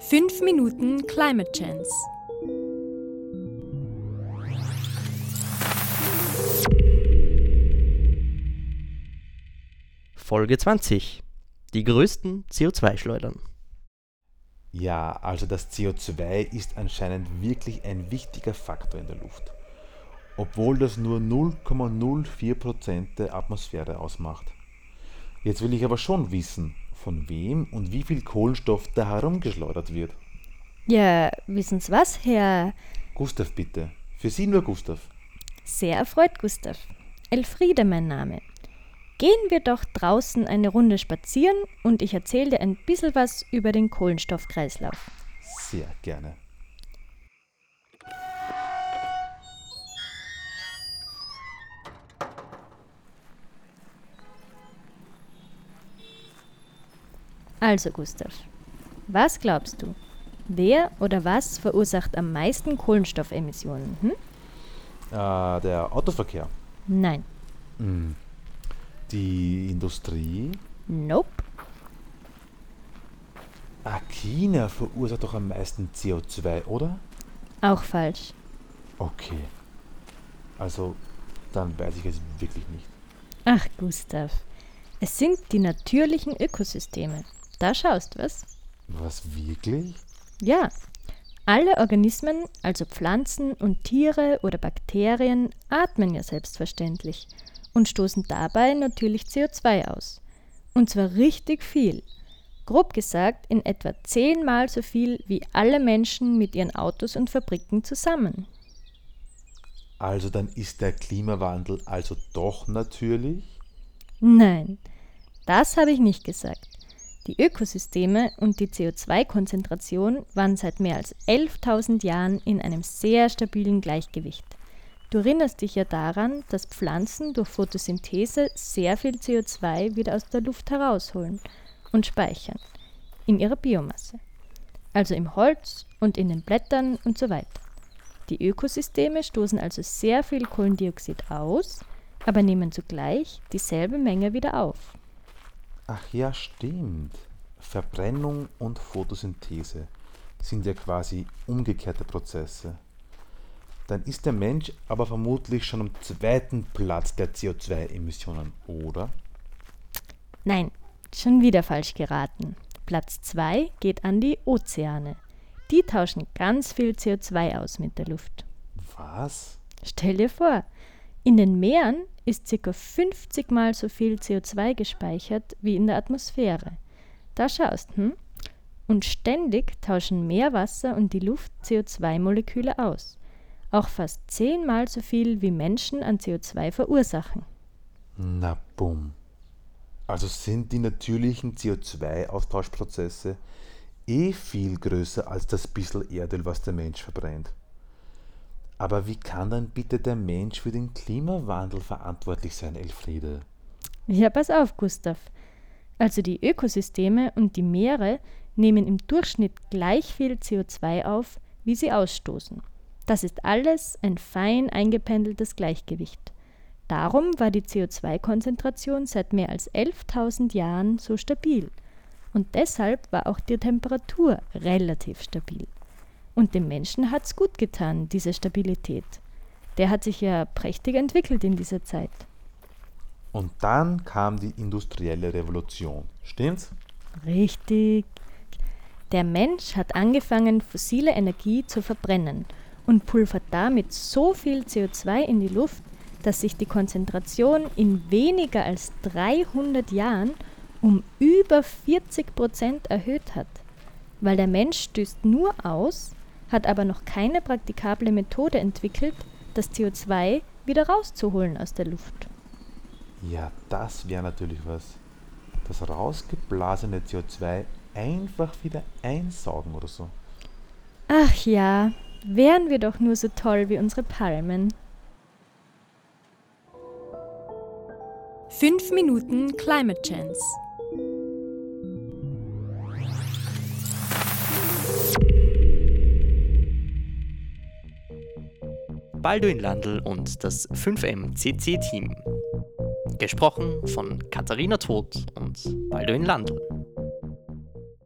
5 Minuten Climate Chance. Folge 20. Die größten CO2-Schleudern. Ja, also das CO2 ist anscheinend wirklich ein wichtiger Faktor in der Luft. Obwohl das nur 0,04% der Atmosphäre ausmacht. Jetzt will ich aber schon wissen, von wem und wie viel Kohlenstoff da herumgeschleudert wird. Ja, wissen Sie was, Herr? Gustav bitte. Für Sie nur Gustav. Sehr erfreut, Gustav. Elfriede mein Name. Gehen wir doch draußen eine Runde spazieren und ich erzähle dir ein bisschen was über den Kohlenstoffkreislauf. Sehr gerne. Also, Gustav, was glaubst du? Wer oder was verursacht am meisten Kohlenstoffemissionen? Hm? Äh, der Autoverkehr. Nein. Hm. Die Industrie. Nope. Ah, China verursacht doch am meisten CO2, oder? Auch falsch. Okay. Also, dann weiß ich es wirklich nicht. Ach, Gustav. Es sind die natürlichen Ökosysteme. Da schaust was? Was wirklich? Ja. Alle Organismen, also Pflanzen und Tiere oder Bakterien, atmen ja selbstverständlich und stoßen dabei natürlich CO2 aus. Und zwar richtig viel. Grob gesagt in etwa zehnmal so viel wie alle Menschen mit ihren Autos und Fabriken zusammen. Also dann ist der Klimawandel also doch natürlich? Nein, das habe ich nicht gesagt. Die Ökosysteme und die CO2-Konzentration waren seit mehr als 11.000 Jahren in einem sehr stabilen Gleichgewicht. Du erinnerst dich ja daran, dass Pflanzen durch Photosynthese sehr viel CO2 wieder aus der Luft herausholen und speichern in ihrer Biomasse, also im Holz und in den Blättern und so weiter. Die Ökosysteme stoßen also sehr viel Kohlendioxid aus, aber nehmen zugleich dieselbe Menge wieder auf. Ach ja, stimmt. Verbrennung und Photosynthese sind ja quasi umgekehrte Prozesse. Dann ist der Mensch aber vermutlich schon am zweiten Platz der CO2-Emissionen, oder? Nein, schon wieder falsch geraten. Platz 2 geht an die Ozeane. Die tauschen ganz viel CO2 aus mit der Luft. Was? Stell dir vor, in den Meeren ist ca. 50 mal so viel CO2 gespeichert wie in der Atmosphäre. Da schaust, hm? Und ständig tauschen Meerwasser und die Luft CO2-Moleküle aus. Auch fast zehnmal so viel wie Menschen an CO2 verursachen. Na bumm. Also sind die natürlichen CO2-Austauschprozesse eh viel größer als das bisschen Erdöl, was der Mensch verbrennt. Aber wie kann dann bitte der Mensch für den Klimawandel verantwortlich sein, Elfriede? Ja, pass auf, Gustav. Also die Ökosysteme und die Meere nehmen im Durchschnitt gleich viel CO2 auf, wie sie ausstoßen. Das ist alles ein fein eingependeltes Gleichgewicht. Darum war die CO2-Konzentration seit mehr als 11.000 Jahren so stabil. Und deshalb war auch die Temperatur relativ stabil. Und dem Menschen hat's gut getan, diese Stabilität. Der hat sich ja prächtig entwickelt in dieser Zeit. Und dann kam die industrielle Revolution. Stimmt's? Richtig. Der Mensch hat angefangen, fossile Energie zu verbrennen und pulvert damit so viel CO2 in die Luft, dass sich die Konzentration in weniger als 300 Jahren um über 40 Prozent erhöht hat. Weil der Mensch stößt nur aus, hat aber noch keine praktikable Methode entwickelt, das CO2 wieder rauszuholen aus der Luft. Ja, das wäre natürlich was. Das rausgeblasene CO2 einfach wieder einsaugen oder so. Ach ja, wären wir doch nur so toll wie unsere Palmen. 5 Minuten Climate Chance. Balduin Landl und das 5M-CC-Team. Gesprochen von Katharina Todt und Balduin Landl.